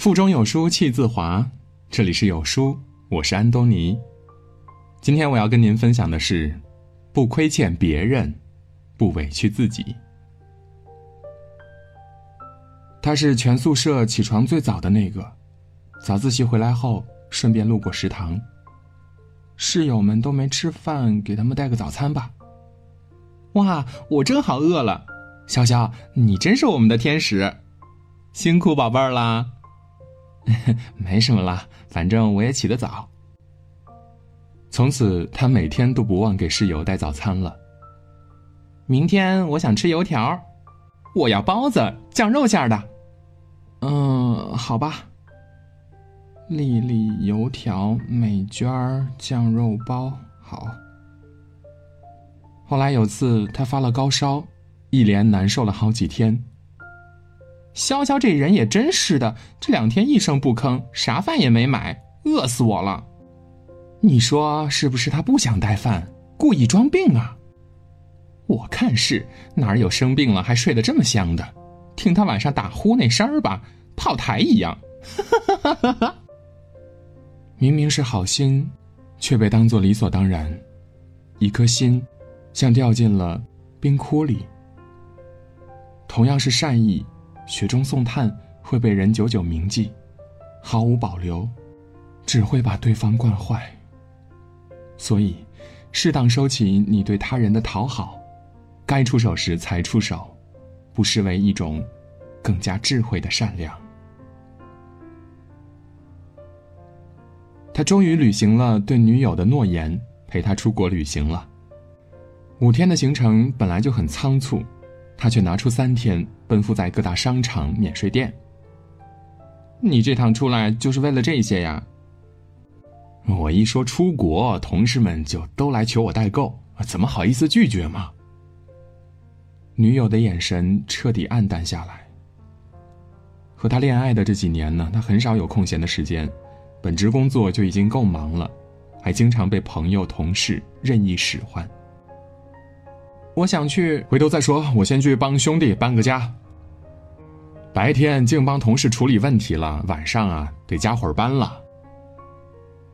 腹中有书气自华，这里是有书，我是安东尼。今天我要跟您分享的是：不亏欠别人，不委屈自己。他是全宿舍起床最早的那个，早自习回来后顺便路过食堂。室友们都没吃饭，给他们带个早餐吧。哇，我正好饿了。潇潇，你真是我们的天使，辛苦宝贝儿啦。没什么啦，反正我也起得早。从此，他每天都不忘给室友带早餐了。明天我想吃油条，我要包子，酱肉馅的。嗯，好吧。粒粒油条、美娟酱肉包，好。后来有次，他发了高烧。一连难受了好几天。潇潇这人也真是的，这两天一声不吭，啥饭也没买，饿死我了。你说是不是他不想带饭，故意装病啊？我看是，哪有生病了还睡得这么香的？听他晚上打呼那声儿吧，炮台一样。明明是好心，却被当作理所当然，一颗心，像掉进了冰窟里。同样是善意，雪中送炭会被人久久铭记，毫无保留，只会把对方惯坏。所以，适当收起你对他人的讨好，该出手时才出手，不失为一种更加智慧的善良。他终于履行了对女友的诺言，陪她出国旅行了。五天的行程本来就很仓促。他却拿出三天奔赴在各大商场、免税店。你这趟出来就是为了这些呀？我一说出国，同事们就都来求我代购，怎么好意思拒绝嘛？女友的眼神彻底暗淡下来。和他恋爱的这几年呢，他很少有空闲的时间，本职工作就已经够忙了，还经常被朋友、同事任意使唤。我想去，回头再说。我先去帮兄弟搬个家。白天净帮同事处理问题了，晚上啊得加会儿班了。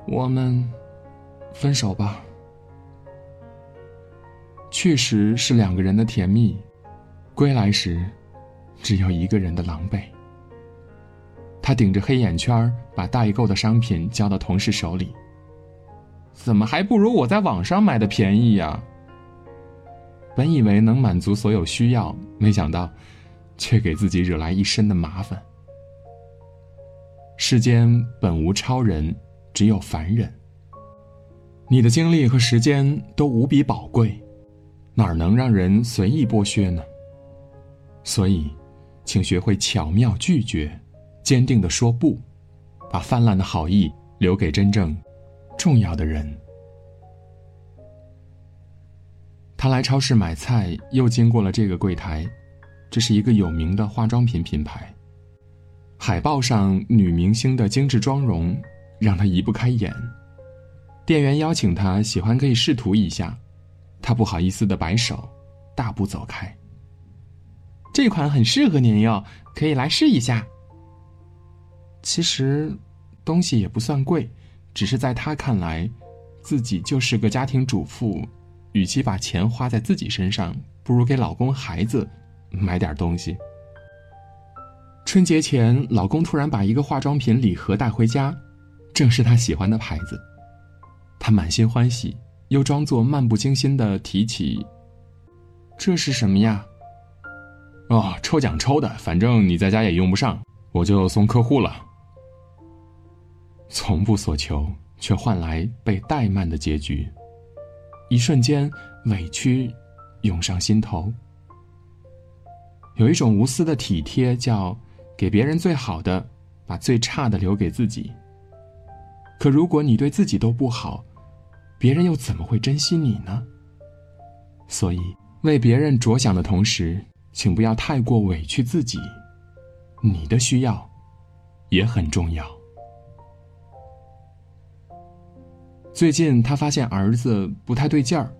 我们分手吧。去时是两个人的甜蜜，归来时只有一个人的狼狈。他顶着黑眼圈把代购的商品交到同事手里。怎么还不如我在网上买的便宜呀？本以为能满足所有需要，没想到，却给自己惹来一身的麻烦。世间本无超人，只有凡人。你的精力和时间都无比宝贵，哪能让人随意剥削呢？所以，请学会巧妙拒绝，坚定的说不，把泛滥的好意留给真正重要的人。他来超市买菜，又经过了这个柜台，这是一个有名的化妆品品牌。海报上女明星的精致妆容让他移不开眼。店员邀请他，喜欢可以试涂一下，他不好意思的摆手，大步走开。这款很适合您哟，可以来试一下。其实，东西也不算贵，只是在他看来，自己就是个家庭主妇。与其把钱花在自己身上，不如给老公、孩子买点东西。春节前，老公突然把一个化妆品礼盒带回家，正是他喜欢的牌子。他满心欢喜，又装作漫不经心的提起：“这是什么呀？”“哦，抽奖抽的，反正你在家也用不上，我就送客户了。”从不所求，却换来被怠慢的结局。一瞬间，委屈涌上心头。有一种无私的体贴，叫给别人最好的，把最差的留给自己。可如果你对自己都不好，别人又怎么会珍惜你呢？所以，为别人着想的同时，请不要太过委屈自己。你的需要也很重要。最近他发现儿子不太对劲儿，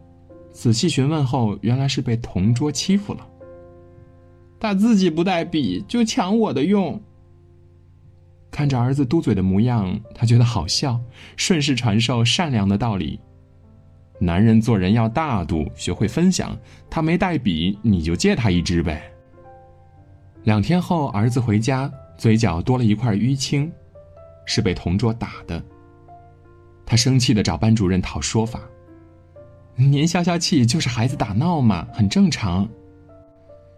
仔细询问后，原来是被同桌欺负了。他自己不带笔就抢我的用。看着儿子嘟嘴的模样，他觉得好笑，顺势传授善良的道理。男人做人要大度，学会分享。他没带笔，你就借他一支呗。两天后，儿子回家，嘴角多了一块淤青，是被同桌打的。他生气的找班主任讨说法。您消消气，就是孩子打闹嘛，很正常。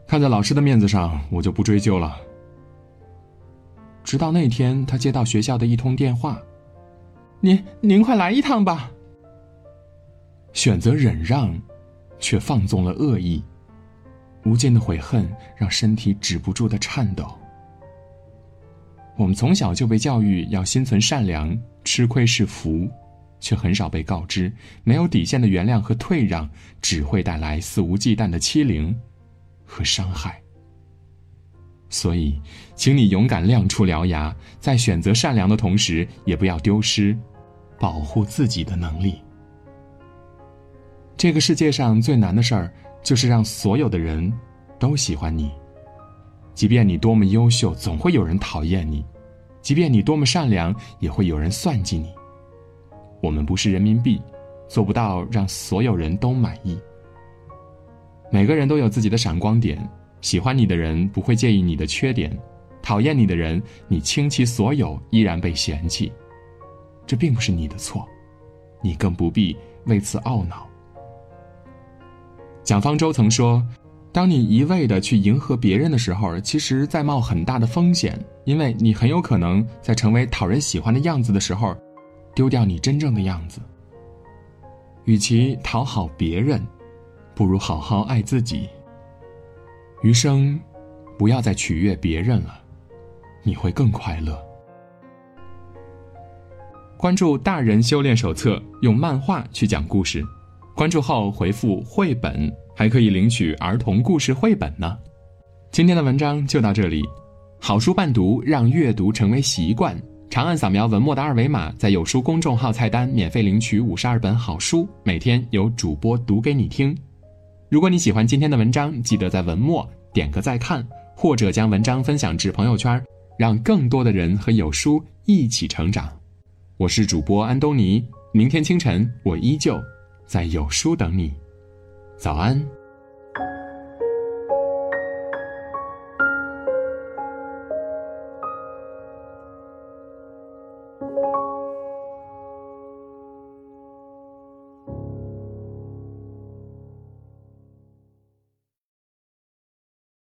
看在老师的面子上，我就不追究了。直到那天，他接到学校的一通电话：“您您快来一趟吧。”选择忍让，却放纵了恶意，无尽的悔恨让身体止不住的颤抖。我们从小就被教育要心存善良，吃亏是福，却很少被告知，没有底线的原谅和退让只会带来肆无忌惮的欺凌和伤害。所以，请你勇敢亮出獠牙，在选择善良的同时，也不要丢失保护自己的能力。这个世界上最难的事儿，就是让所有的人都喜欢你。即便你多么优秀，总会有人讨厌你；即便你多么善良，也会有人算计你。我们不是人民币，做不到让所有人都满意。每个人都有自己的闪光点，喜欢你的人不会介意你的缺点，讨厌你的人，你倾其所有依然被嫌弃，这并不是你的错，你更不必为此懊恼。蒋方舟曾说：“当你一味的去迎合别人的时候，其实在冒很大的风险，因为你很有可能在成为讨人喜欢的样子的时候，丢掉你真正的样子。与其讨好别人，不如好好爱自己。余生，不要再取悦别人了，你会更快乐。”关注《大人修炼手册》，用漫画去讲故事。关注后回复“绘本”，还可以领取儿童故事绘本呢。今天的文章就到这里，好书伴读，让阅读成为习惯。长按扫描文末的二维码，在有书公众号菜单免费领取五十二本好书，每天有主播读给你听。如果你喜欢今天的文章，记得在文末点个再看，或者将文章分享至朋友圈，让更多的人和有书一起成长。我是主播安东尼，明天清晨我依旧。在有书等你，早安。